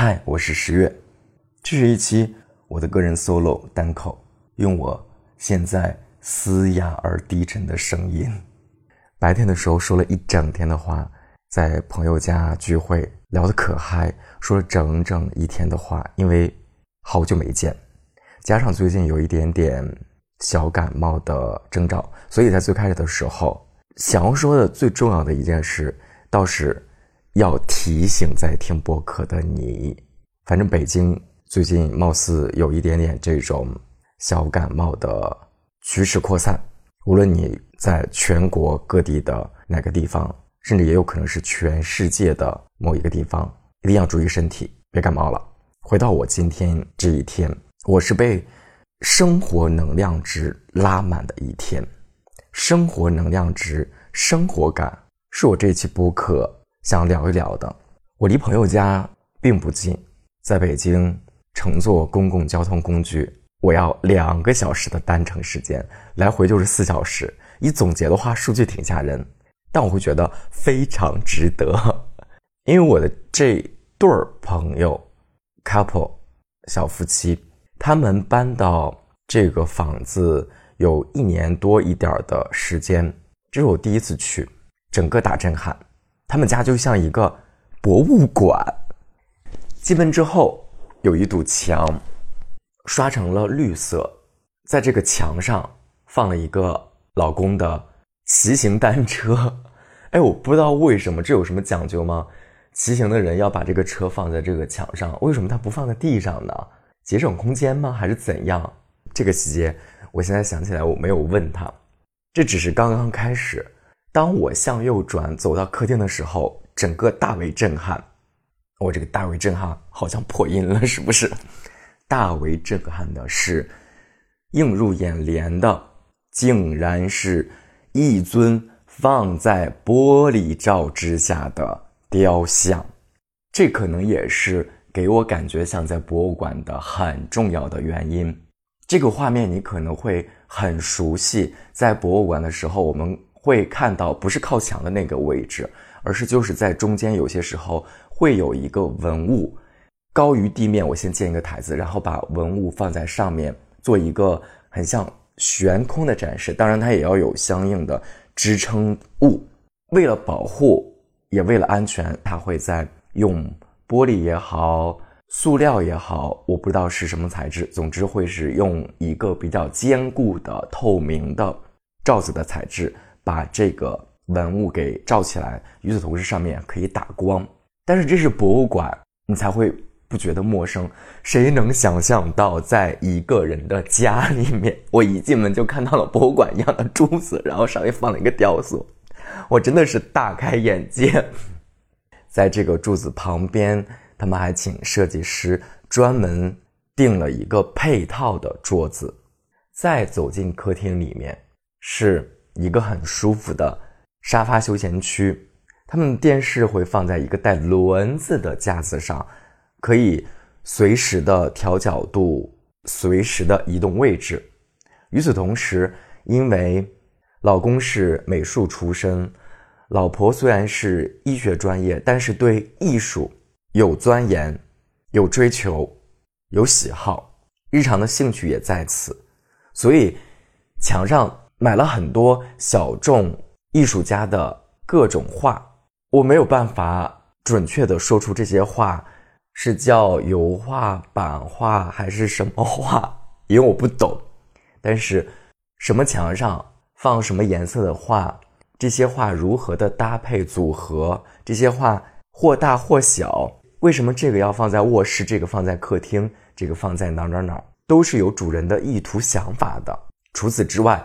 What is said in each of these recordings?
嗨，我是十月，这是一期我的个人 solo 单口，用我现在嘶哑而低沉的声音。白天的时候说了一整天的话，在朋友家聚会聊得可嗨，说了整整一天的话，因为好久没见，加上最近有一点点小感冒的征兆，所以在最开始的时候想要说的最重要的一件事，倒是。要提醒在听播客的你，反正北京最近貌似有一点点这种小感冒的趋势扩散。无论你在全国各地的哪个地方，甚至也有可能是全世界的某一个地方，一定要注意身体，别感冒了。回到我今天这一天，我是被生活能量值拉满的一天。生活能量值、生活感，是我这期播客。想聊一聊的，我离朋友家并不近，在北京乘坐公共交通工具，我要两个小时的单程时间，来回就是四小时。一总结的话，数据挺吓人，但我会觉得非常值得，因为我的这对儿朋友，couple 小夫妻，他们搬到这个房子有一年多一点的时间，这是我第一次去，整个大震撼。他们家就像一个博物馆。进门之后，有一堵墙，刷成了绿色，在这个墙上放了一个老公的骑行单车。哎，我不知道为什么，这有什么讲究吗？骑行的人要把这个车放在这个墙上，为什么他不放在地上呢？节省空间吗？还是怎样？这个细节，我现在想起来，我没有问他。这只是刚刚开始。当我向右转走到客厅的时候，整个大为震撼。我这个大为震撼好像破音了，是不是？大为震撼的是，映入眼帘的竟然是一尊放在玻璃罩之下的雕像。这可能也是给我感觉像在博物馆的很重要的原因。这个画面你可能会很熟悉，在博物馆的时候我们。会看到不是靠墙的那个位置，而是就是在中间，有些时候会有一个文物高于地面。我先建一个台子，然后把文物放在上面，做一个很像悬空的展示。当然，它也要有相应的支撑物。为了保护，也为了安全，它会在用玻璃也好，塑料也好，我不知道是什么材质。总之，会是用一个比较坚固的透明的罩子的材质。把这个文物给罩起来，与此同时上面可以打光。但是这是博物馆，你才会不觉得陌生。谁能想象到，在一个人的家里面，我一进门就看到了博物馆一样的柱子，然后上面放了一个雕塑，我真的是大开眼界。在这个柱子旁边，他们还请设计师专门订了一个配套的桌子。再走进客厅里面是。一个很舒服的沙发休闲区，他们电视会放在一个带轮子的架子上，可以随时的调角度，随时的移动位置。与此同时，因为老公是美术出身，老婆虽然是医学专业，但是对艺术有钻研、有追求、有喜好，日常的兴趣也在此，所以墙上。买了很多小众艺术家的各种画，我没有办法准确的说出这些画是叫油画、版画还是什么画，因为我不懂。但是，什么墙上放什么颜色的画，这些画如何的搭配组合，这些画或大或小，为什么这个要放在卧室，这个放在客厅，这个放在哪哪哪，都是有主人的意图想法的。除此之外。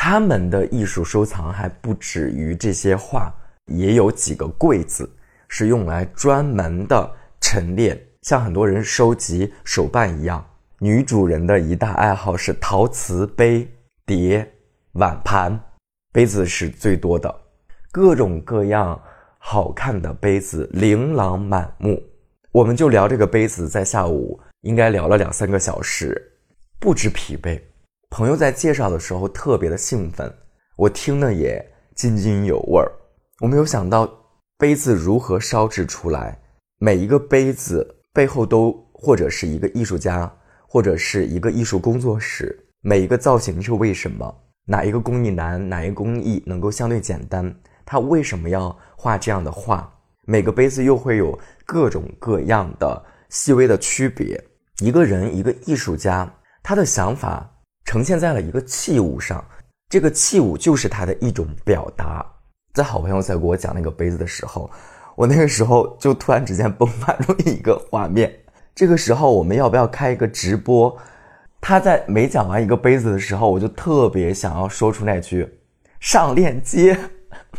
他们的艺术收藏还不止于这些画，也有几个柜子是用来专门的陈列，像很多人收集手办一样。女主人的一大爱好是陶瓷杯、碟、碗盘，杯子是最多的，各种各样好看的杯子琳琅满目。我们就聊这个杯子，在下午应该聊了两三个小时，不知疲惫。朋友在介绍的时候特别的兴奋，我听了也津津有味儿。我没有想到杯子如何烧制出来，每一个杯子背后都或者是一个艺术家，或者是一个艺术工作室。每一个造型是为什么？哪一个工艺难？哪一个工艺能够相对简单？他为什么要画这样的画？每个杯子又会有各种各样的细微的区别。一个人，一个艺术家，他的想法呈现在了一个器物上，这个器物就是它的一种表达。在好朋友在给我讲那个杯子的时候，我那个时候就突然之间迸发出一个画面。这个时候我们要不要开一个直播？他在没讲完一个杯子的时候，我就特别想要说出那句“上链接”。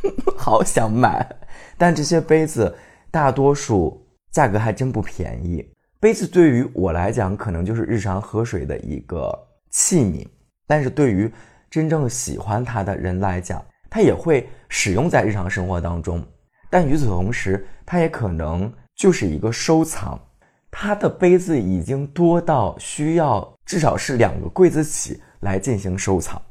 好想买，但这些杯子大多数价格还真不便宜。杯子对于我来讲，可能就是日常喝水的一个器皿，但是对于真正喜欢它的人来讲，它也会使用在日常生活当中。但与此同时，它也可能就是一个收藏。它的杯子已经多到需要至少是两个柜子起来进行收藏，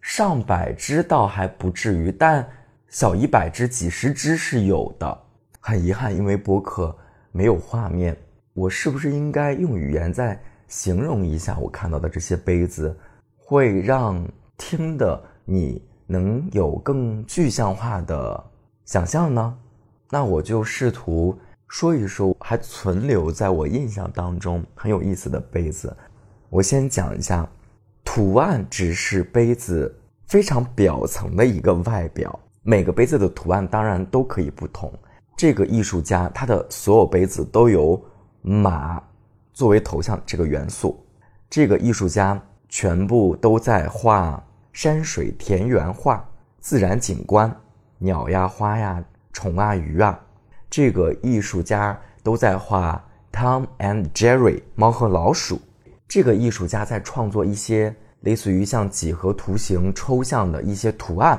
上百只倒还不至于，但。小一百只、几十只是有的，很遗憾，因为博客没有画面，我是不是应该用语言再形容一下我看到的这些杯子，会让听的你能有更具象化的想象呢？那我就试图说一说还存留在我印象当中很有意思的杯子。我先讲一下，图案只是杯子非常表层的一个外表。每个杯子的图案当然都可以不同。这个艺术家他的所有杯子都有马作为头像这个元素。这个艺术家全部都在画山水田园画、自然景观、鸟呀、花呀、虫啊、鱼啊。这个艺术家都在画 Tom and Jerry 猫和老鼠。这个艺术家在创作一些类似于像几何图形、抽象的一些图案。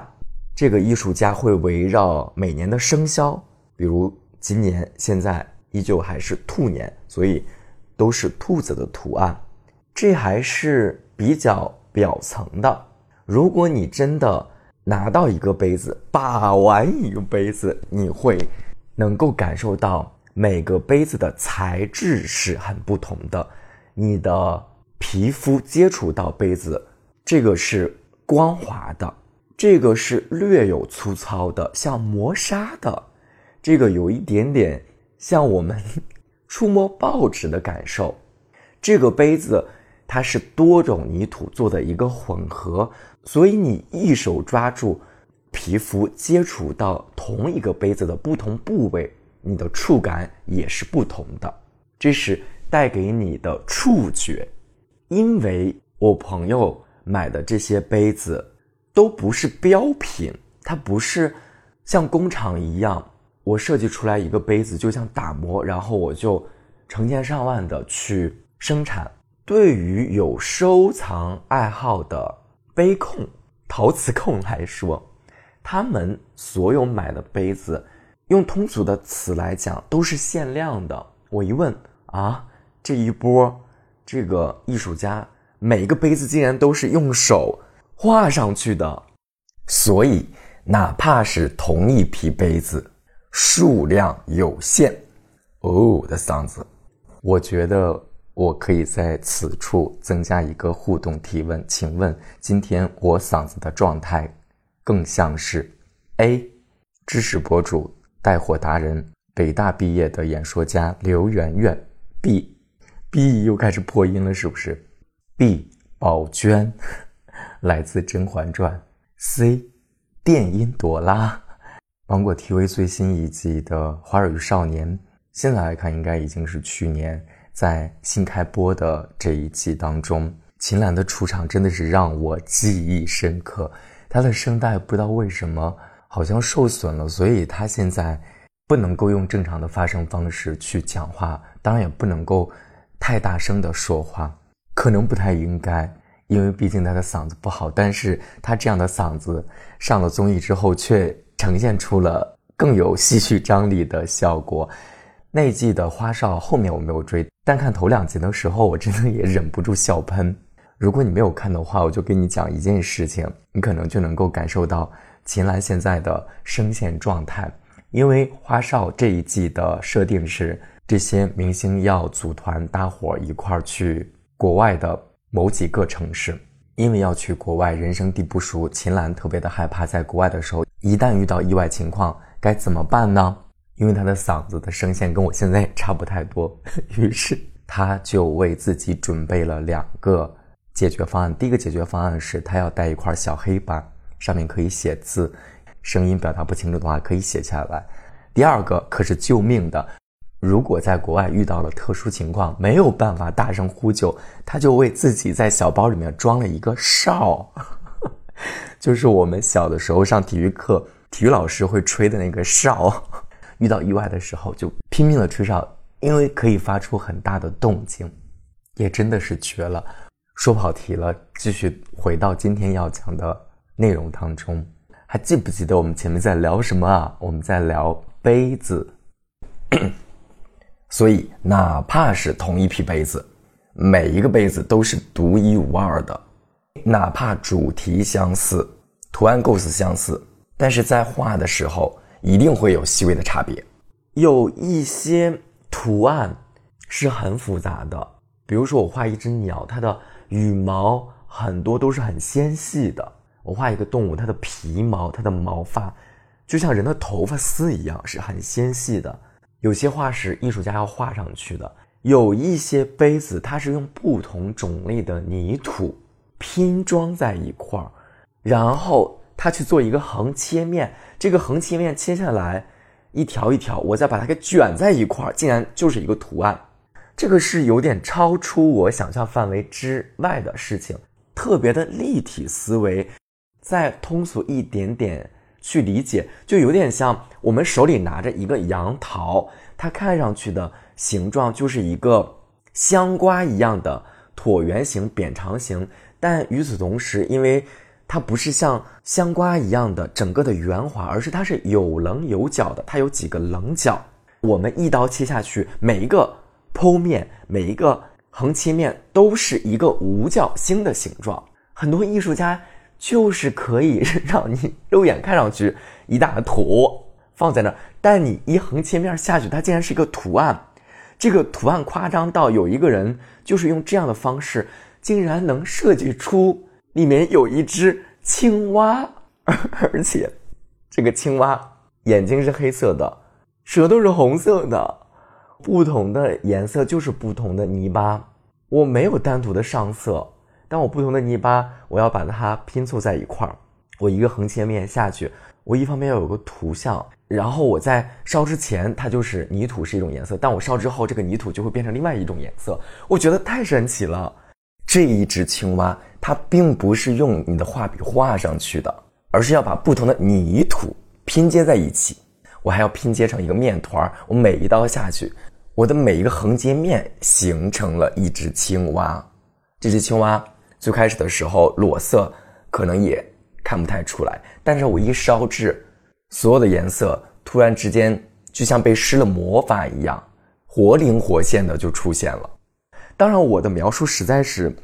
这个艺术家会围绕每年的生肖，比如今年现在依旧还是兔年，所以都是兔子的图案。这还是比较表层的。如果你真的拿到一个杯子，把玩一个杯子，你会能够感受到每个杯子的材质是很不同的。你的皮肤接触到杯子，这个是光滑的。这个是略有粗糙的，像磨砂的，这个有一点点像我们触摸报纸的感受。这个杯子它是多种泥土做的一个混合，所以你一手抓住皮肤，接触到同一个杯子的不同部位，你的触感也是不同的。这是带给你的触觉。因为我朋友买的这些杯子。都不是标品，它不是像工厂一样，我设计出来一个杯子就像打磨，然后我就成千上万的去生产。对于有收藏爱好的杯控、陶瓷控来说，他们所有买的杯子，用通俗的词来讲，都是限量的。我一问啊，这一波这个艺术家每个杯子竟然都是用手。画上去的，所以哪怕是同一批杯子，数量有限。哦，我的嗓子，我觉得我可以在此处增加一个互动提问，请问今天我嗓子的状态更像是 A，知识博主、带货达人、北大毕业的演说家刘媛媛；B，B 又开始破音了，是不是？B 宝娟。来自《甄嬛传》，C，电音朵拉，芒果 TV 最新一季的《花儿与少年》，现在来看应该已经是去年在新开播的这一季当中，秦岚的出场真的是让我记忆深刻。她的声带不知道为什么好像受损了，所以她现在不能够用正常的发声方式去讲话，当然也不能够太大声的说话，可能不太应该。因为毕竟他的嗓子不好，但是他这样的嗓子上了综艺之后，却呈现出了更有戏剧张力的效果。那一季的花少后面我没有追，单看头两集的时候，我真的也忍不住笑喷。如果你没有看的话，我就跟你讲一件事情，你可能就能够感受到秦岚现在的声线状态。因为花少这一季的设定是这些明星要组团搭伙一块儿去国外的某几个城市，因为要去国外，人生地不熟，秦岚特别的害怕，在国外的时候一旦遇到意外情况该怎么办呢？因为她的嗓子的声线跟我现在也差不太多，于是她就为自己准备了两个解决方案。第一个解决方案是她要带一块小黑板，上面可以写字，声音表达不清楚的话可以写下来。第二个可是救命的。如果在国外遇到了特殊情况，没有办法大声呼救，他就为自己在小包里面装了一个哨，就是我们小的时候上体育课，体育老师会吹的那个哨。遇到意外的时候，就拼命的吹哨，因为可以发出很大的动静，也真的是绝了。说跑题了，继续回到今天要讲的内容当中，还记不记得我们前面在聊什么啊？我们在聊杯子。所以，哪怕是同一批杯子，每一个杯子都是独一无二的。哪怕主题相似，图案构思相似，但是在画的时候一定会有细微的差别。有一些图案是很复杂的，比如说我画一只鸟，它的羽毛很多都是很纤细的；我画一个动物，它的皮毛、它的毛发就像人的头发丝一样，是很纤细的。有些画是艺术家要画上去的，有一些杯子它是用不同种类的泥土拼装在一块儿，然后他去做一个横切面，这个横切面切下来一条一条，我再把它给卷在一块儿，竟然就是一个图案。这个是有点超出我想象范围之外的事情，特别的立体思维，再通俗一点点。去理解，就有点像我们手里拿着一个杨桃，它看上去的形状就是一个香瓜一样的椭圆形、扁长形，但与此同时，因为它不是像香瓜一样的整个的圆滑，而是它是有棱有角的，它有几个棱角。我们一刀切下去，每一个剖面、每一个横切面都是一个五角星的形状。很多艺术家。就是可以让你肉眼看上去一大坨放在那儿，但你一横切面下去，它竟然是一个图案。这个图案夸张到有一个人就是用这样的方式，竟然能设计出里面有一只青蛙，而且这个青蛙眼睛是黑色的，舌头是红色的，不同的颜色就是不同的泥巴。我没有单独的上色。但我不同的泥巴，我要把它拼凑在一块儿。我一个横切面下去，我一方面要有个图像，然后我在烧之前，它就是泥土是一种颜色，但我烧之后，这个泥土就会变成另外一种颜色。我觉得太神奇了。这一只青蛙，它并不是用你的画笔画上去的，而是要把不同的泥土拼接在一起。我还要拼接成一个面团儿。我每一刀下去，我的每一个横截面形成了一只青蛙。这只青蛙。最开始的时候裸色可能也看不太出来，但是我一烧制，所有的颜色突然之间就像被施了魔法一样，活灵活现的就出现了。当然，我的描述实在是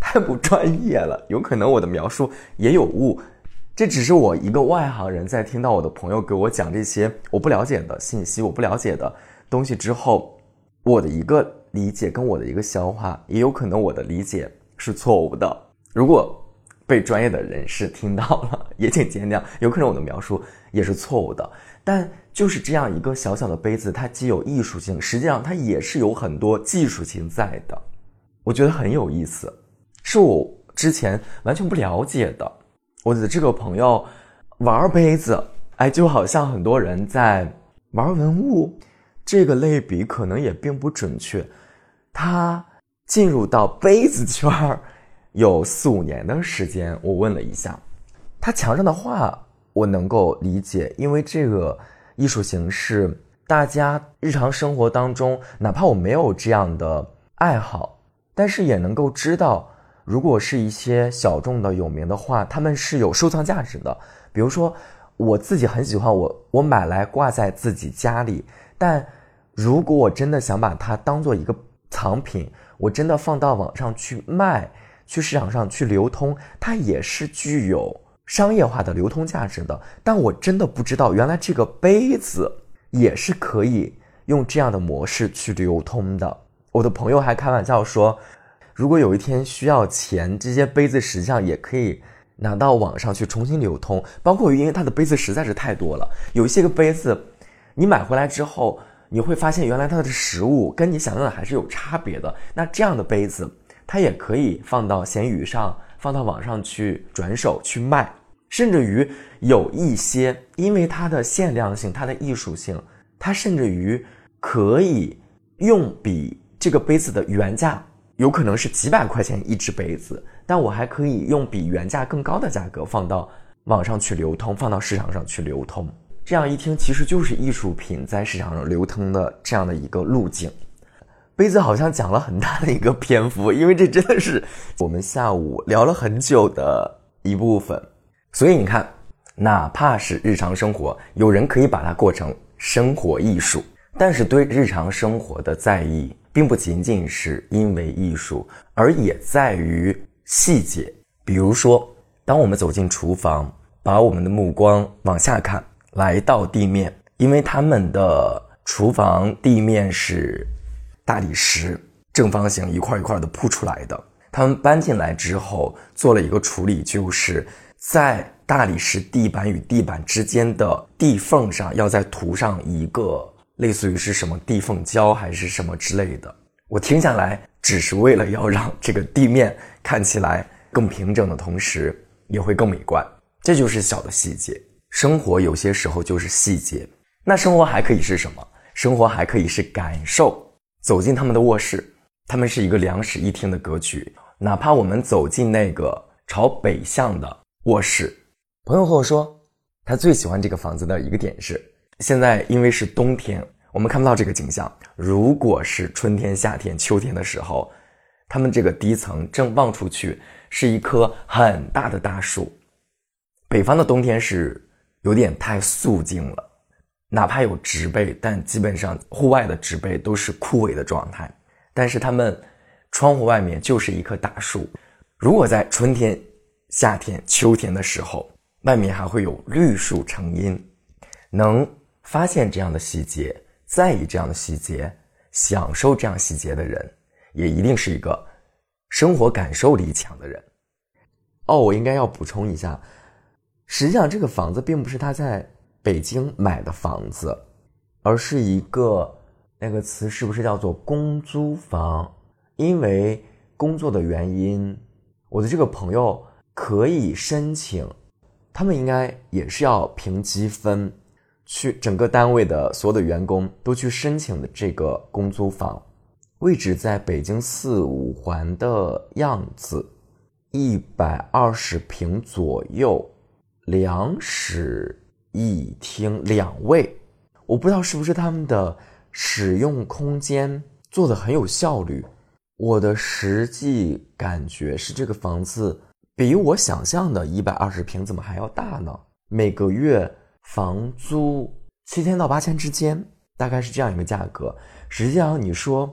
太不专业了，有可能我的描述也有误。这只是我一个外行人在听到我的朋友给我讲这些我不了解的信息、我不了解的东西之后，我的一个理解跟我的一个消化，也有可能我的理解。是错误的。如果被专业的人士听到了，也请见谅。有可能我的描述也是错误的，但就是这样一个小小的杯子，它既有艺术性，实际上它也是有很多技术性在的。我觉得很有意思，是我之前完全不了解的。我的这个朋友玩杯子，哎，就好像很多人在玩文物，这个类比可能也并不准确。他。进入到杯子圈儿有四五年的时间，我问了一下，他墙上的画我能够理解，因为这个艺术形式，大家日常生活当中，哪怕我没有这样的爱好，但是也能够知道，如果是一些小众的有名的画，他们是有收藏价值的。比如说，我自己很喜欢我，我买来挂在自己家里，但如果我真的想把它当做一个藏品。我真的放到网上去卖，去市场上去流通，它也是具有商业化的流通价值的。但我真的不知道，原来这个杯子也是可以用这样的模式去流通的。我的朋友还开玩笑说，如果有一天需要钱，这些杯子实际上也可以拿到网上去重新流通。包括因为它的杯子实在是太多了，有一些个杯子，你买回来之后，你会发现原来它的实物跟你想象的还是有差别的。那这样的杯子，它也可以放到闲鱼上，放到网上去转手去卖。甚至于有一些，因为它的限量性、它的艺术性，它甚至于可以用比这个杯子的原价有可能是几百块钱一只杯子，但我还可以用比原价更高的价格放到网上去流通，放到市场上去流通。这样一听，其实就是艺术品在市场上流通的这样的一个路径。杯子好像讲了很大的一个篇幅，因为这真的是我们下午聊了很久的一部分。所以你看，哪怕是日常生活，有人可以把它过成生活艺术，但是对日常生活的在意，并不仅仅是因为艺术，而也在于细节。比如说，当我们走进厨房，把我们的目光往下看，来到地面，因为他们的厨房地面是大理石，正方形一块一块的铺出来的。他们搬进来之后，做了一个处理，就是。在大理石地板与地板之间的地缝上，要再涂上一个类似于是什么地缝胶还是什么之类的。我听下来，只是为了要让这个地面看起来更平整的同时，也会更美观。这就是小的细节。生活有些时候就是细节。那生活还可以是什么？生活还可以是感受。走进他们的卧室，他们是一个两室一厅的格局。哪怕我们走进那个朝北向的。卧室，朋友和我说，他最喜欢这个房子的一个点是，现在因为是冬天，我们看不到这个景象。如果是春天、夏天、秋天的时候，他们这个低层正望出去是一棵很大的大树。北方的冬天是有点太肃静了，哪怕有植被，但基本上户外的植被都是枯萎的状态。但是他们窗户外面就是一棵大树，如果在春天。夏天、秋天的时候，外面还会有绿树成荫。能发现这样的细节，在意这样的细节，享受这样细节的人，也一定是一个生活感受力强的人。哦，我应该要补充一下，实际上这个房子并不是他在北京买的房子，而是一个那个词是不是叫做公租房？因为工作的原因，我的这个朋友。可以申请，他们应该也是要评积分，去整个单位的所有的员工都去申请的这个公租房，位置在北京四五环的样子，一百二十平左右，两室一厅两卫，我不知道是不是他们的使用空间做的很有效率，我的实际感觉是这个房子。比我想象的一百二十平怎么还要大呢？每个月房租七千到八千之间，大概是这样一个价格。实际上，你说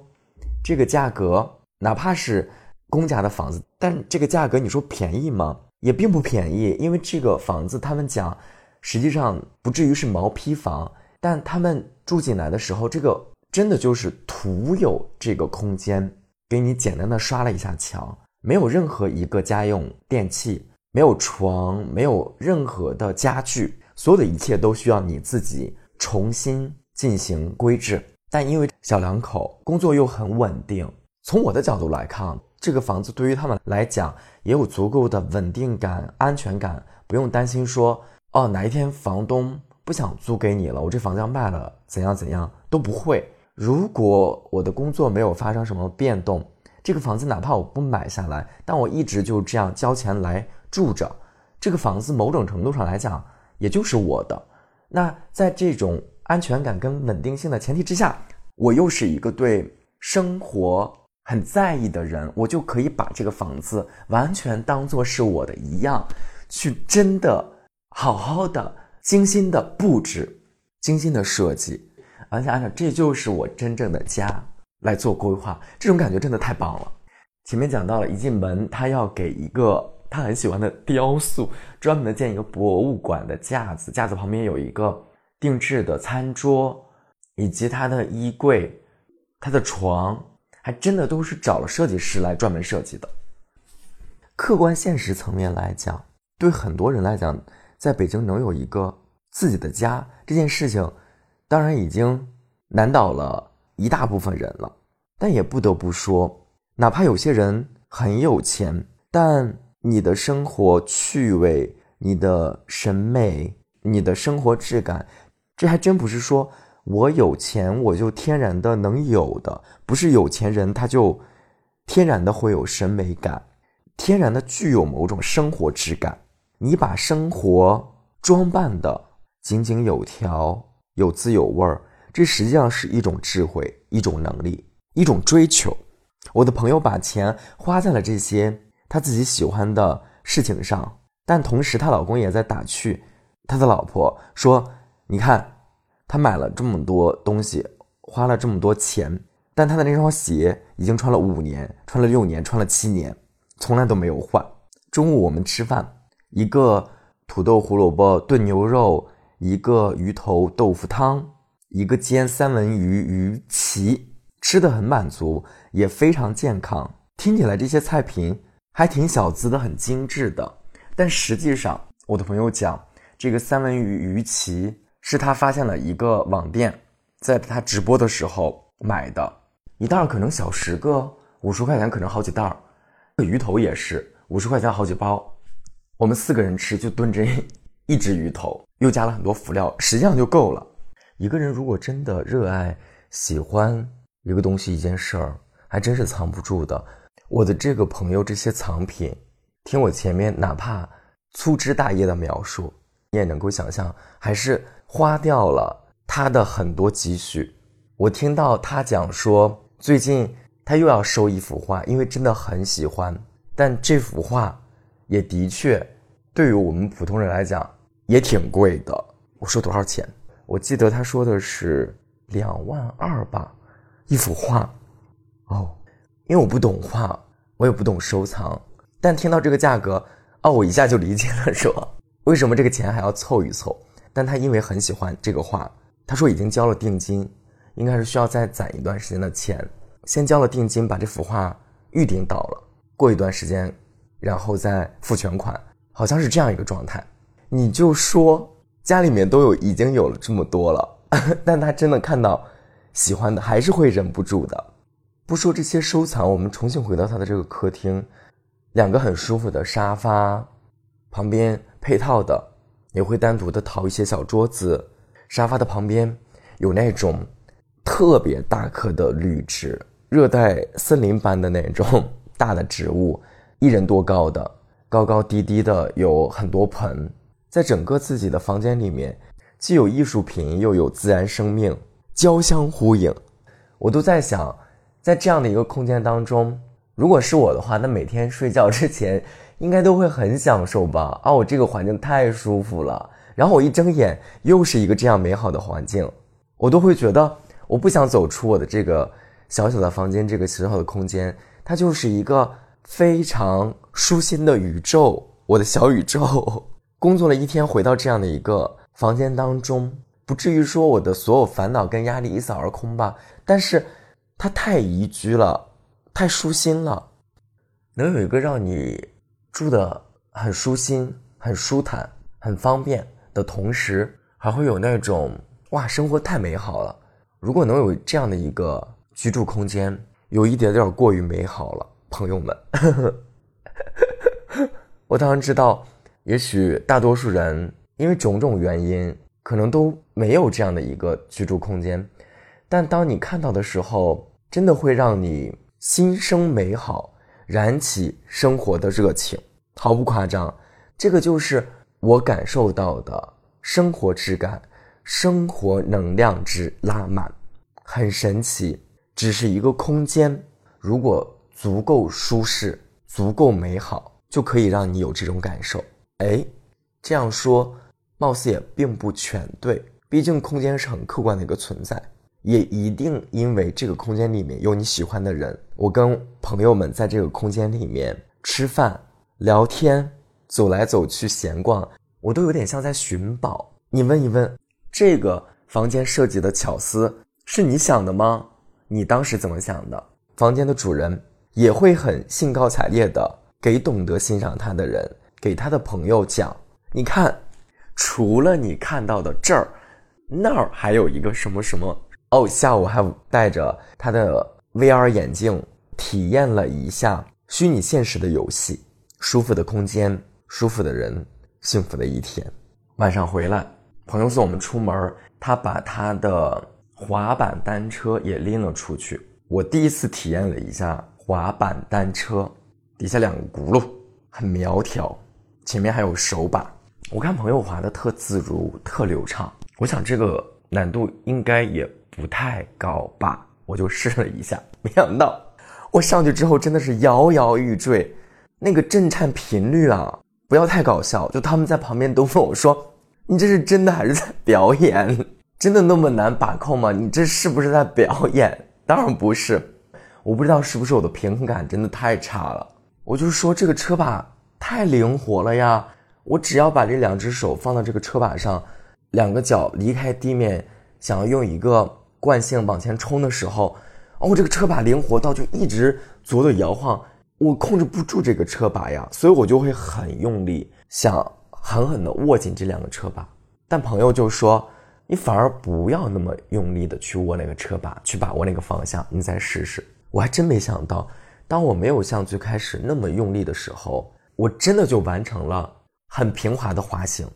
这个价格，哪怕是公家的房子，但这个价格你说便宜吗？也并不便宜，因为这个房子他们讲，实际上不至于是毛坯房，但他们住进来的时候，这个真的就是徒有这个空间，给你简单的刷了一下墙。没有任何一个家用电器，没有床，没有任何的家具，所有的一切都需要你自己重新进行规制。但因为小两口工作又很稳定，从我的角度来看，这个房子对于他们来讲也有足够的稳定感、安全感，不用担心说哦哪一天房东不想租给你了，我这房子要卖了，怎样怎样都不会。如果我的工作没有发生什么变动。这个房子哪怕我不买下来，但我一直就这样交钱来住着，这个房子某种程度上来讲也就是我的。那在这种安全感跟稳定性的前提之下，我又是一个对生活很在意的人，我就可以把这个房子完全当做是我的一样，去真的好好的精心的布置、精心的设计，而且按照这就是我真正的家。来做规划，这种感觉真的太棒了。前面讲到了，一进门他要给一个他很喜欢的雕塑，专门的建一个博物馆的架子，架子旁边有一个定制的餐桌，以及他的衣柜、他的床，还真的都是找了设计师来专门设计的。客观现实层面来讲，对很多人来讲，在北京能有一个自己的家这件事情，当然已经难倒了一大部分人了。但也不得不说，哪怕有些人很有钱，但你的生活趣味、你的审美、你的生活质感，这还真不是说我有钱我就天然的能有的，不是有钱人他就天然的会有审美感。天然的具有某种生活质感，你把生活装扮的井井有条、有滋有味儿，这实际上是一种智慧、一种能力、一种追求。我的朋友把钱花在了这些他自己喜欢的事情上，但同时她老公也在打趣他的老婆说：“你看，他买了这么多东西，花了这么多钱，但他的那双鞋已经穿了五年、穿了六年、穿了七年。”从来都没有换。中午我们吃饭，一个土豆胡萝卜炖牛肉，一个鱼头豆腐汤，一个煎三文鱼鱼鳍，吃的很满足，也非常健康。听起来这些菜品还挺小资的，很精致的。但实际上，我的朋友讲，这个三文鱼鱼鳍是他发现了一个网店，在他直播的时候买的，一袋可能小十个，五十块钱可能好几袋儿。鱼头也是五十块钱好几包，我们四个人吃就炖这一只鱼头，又加了很多辅料，实际上就够了。一个人如果真的热爱、喜欢一个东西、一件事儿，还真是藏不住的。我的这个朋友这些藏品，听我前面哪怕粗枝大叶的描述，你也能够想象，还是花掉了他的很多积蓄。我听到他讲说，最近。他又要收一幅画，因为真的很喜欢。但这幅画也的确对于我们普通人来讲也挺贵的。我说多少钱？我记得他说的是两万二吧，一幅画。哦，因为我不懂画，我也不懂收藏。但听到这个价格，哦，我一下就理解了，说为什么这个钱还要凑一凑。但他因为很喜欢这个画，他说已经交了定金，应该是需要再攒一段时间的钱。先交了定金，把这幅画预定到了，过一段时间，然后再付全款，好像是这样一个状态。你就说家里面都有已经有了这么多了，但他真的看到喜欢的，还是会忍不住的。不说这些收藏，我们重新回到他的这个客厅，两个很舒服的沙发，旁边配套的也会单独的淘一些小桌子，沙发的旁边有那种特别大棵的绿植。热带森林般的那种大的植物，一人多高的，高高低低的有很多盆，在整个自己的房间里面，既有艺术品，又有自然生命，交相呼应。我都在想，在这样的一个空间当中，如果是我的话，那每天睡觉之前应该都会很享受吧？啊，我这个环境太舒服了，然后我一睁眼又是一个这样美好的环境，我都会觉得我不想走出我的这个。小小的房间，这个小小的空间，它就是一个非常舒心的宇宙，我的小宇宙。工作了一天，回到这样的一个房间当中，不至于说我的所有烦恼跟压力一扫而空吧？但是，它太宜居了，太舒心了。能有一个让你住的很舒心、很舒坦、很方便的同时，还会有那种哇，生活太美好了。如果能有这样的一个。居住空间有一点点过于美好了，朋友们。我当然知道，也许大多数人因为种种原因，可能都没有这样的一个居住空间。但当你看到的时候，真的会让你心生美好，燃起生活的热情。毫不夸张，这个就是我感受到的生活质感、生活能量值拉满，很神奇。只是一个空间，如果足够舒适、足够美好，就可以让你有这种感受。哎，这样说，貌似也并不全对。毕竟空间是很客观的一个存在，也一定因为这个空间里面有你喜欢的人。我跟朋友们在这个空间里面吃饭、聊天、走来走去、闲逛，我都有点像在寻宝。你问一问，这个房间设计的巧思。是你想的吗？你当时怎么想的？房间的主人也会很兴高采烈的给懂得欣赏他的人，给他的朋友讲，你看，除了你看到的这儿，那儿还有一个什么什么哦。下午还带着他的 VR 眼镜体验了一下虚拟现实的游戏，舒服的空间，舒服的人，幸福的一天。晚上回来，朋友送我们出门，他把他的滑板单车也拎了出去。我第一次体验了一下滑板单车，底下两个轱辘，很苗条，前面还有手把。我看朋友滑的特自如，特流畅。我想这个难度应该也不太高吧，我就试了一下。没想到我上去之后真的是摇摇欲坠，那个震颤频率啊，不要太搞笑。就他们在旁边都问我说：“你这是真的还是在表演？真的那么难把控吗？你这是不是在表演？”当然不是，我不知道是不是我的平衡感真的太差了。我就说这个车把太灵活了呀，我只要把这两只手放到这个车把上，两个脚离开地面，想要用一个惯性往前冲的时候，哦，这个车把灵活到就一直左右摇晃，我控制不住这个车把呀，所以我就会很用力，想狠狠地握紧这两个车把。但朋友就说。你反而不要那么用力的去握那个车把，去把握那个方向。你再试试。我还真没想到，当我没有像最开始那么用力的时候，我真的就完成了很平滑的滑行。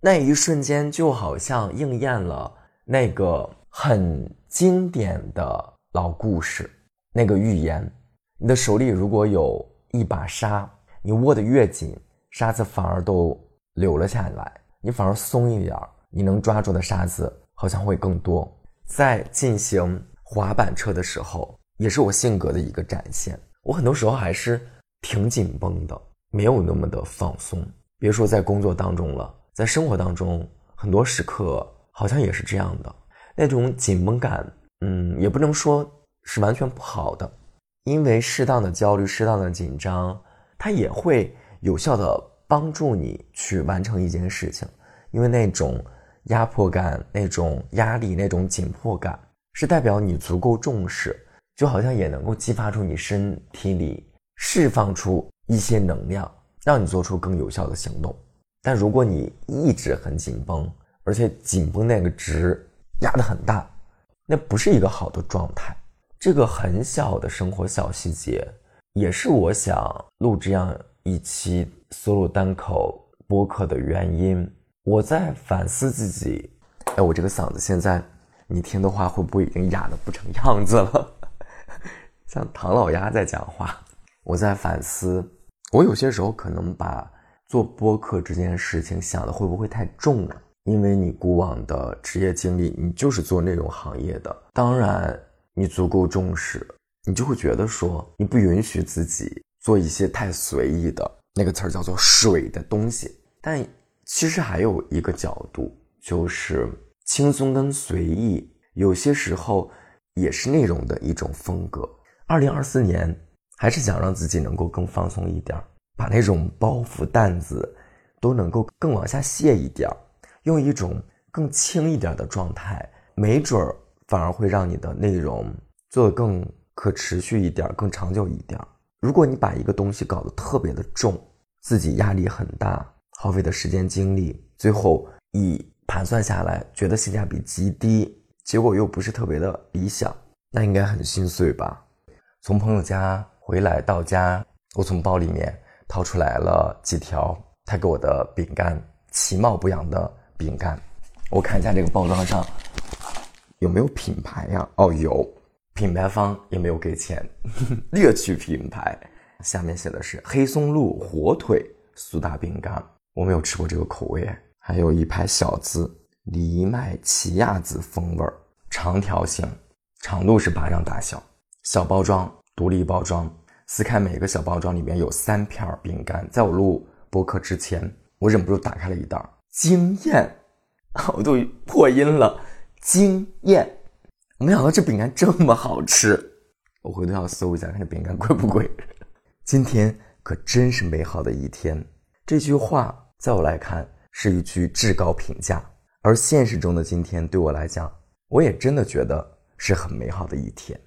那一瞬间就好像应验了那个很经典的老故事，那个寓言：你的手里如果有一把沙，你握得越紧，沙子反而都流了下来，你反而松一点儿。你能抓住的沙子好像会更多。在进行滑板车的时候，也是我性格的一个展现。我很多时候还是挺紧绷的，没有那么的放松。别说在工作当中了，在生活当中，很多时刻好像也是这样的。那种紧绷感，嗯，也不能说是完全不好的，因为适当的焦虑、适当的紧张，它也会有效的帮助你去完成一件事情，因为那种。压迫感，那种压力，那种紧迫感，是代表你足够重视，就好像也能够激发出你身体里释放出一些能量，让你做出更有效的行动。但如果你一直很紧绷，而且紧绷那个值压得很大，那不是一个好的状态。这个很小的生活小细节，也是我想录这样一期 solo 单口播客的原因。我在反思自己，哎，我这个嗓子现在，你听的话会不会已经哑的不成样子了？像唐老鸭在讲话。我在反思，我有些时候可能把做播客这件事情想的会不会太重了？因为你过往的职业经历，你就是做内容行业的，当然你足够重视，你就会觉得说你不允许自己做一些太随意的那个词儿叫做水的东西，但。其实还有一个角度，就是轻松跟随意，有些时候也是内容的一种风格。二零二四年，还是想让自己能够更放松一点，把那种包袱担子都能够更往下卸一点，用一种更轻一点的状态，没准儿反而会让你的内容做得更可持续一点，更长久一点。如果你把一个东西搞得特别的重，自己压力很大。耗费的时间精力，最后一盘算下来，觉得性价比极低，结果又不是特别的理想，那应该很心碎吧？从朋友家回来到家，我从包里面掏出来了几条他给我的饼干，其貌不扬的饼干。我看一下这个包装上有没有品牌呀？哦，有，品牌方也没有给钱，略去品牌。下面写的是黑松露火腿苏打饼干。我没有吃过这个口味，还有一排小字藜麦奇亚籽风味儿，长条形，长度是巴掌大小，小包装，独立包装。撕开每个小包装里面有三片饼干。在我录播客之前，我忍不住打开了一袋儿，惊艳，我都破音了，惊艳！没想到这饼干这么好吃，我回头要搜一下，看这饼干贵不贵。今天可真是美好的一天，这句话。在我来看，是一句至高评价。而现实中的今天，对我来讲，我也真的觉得是很美好的一天。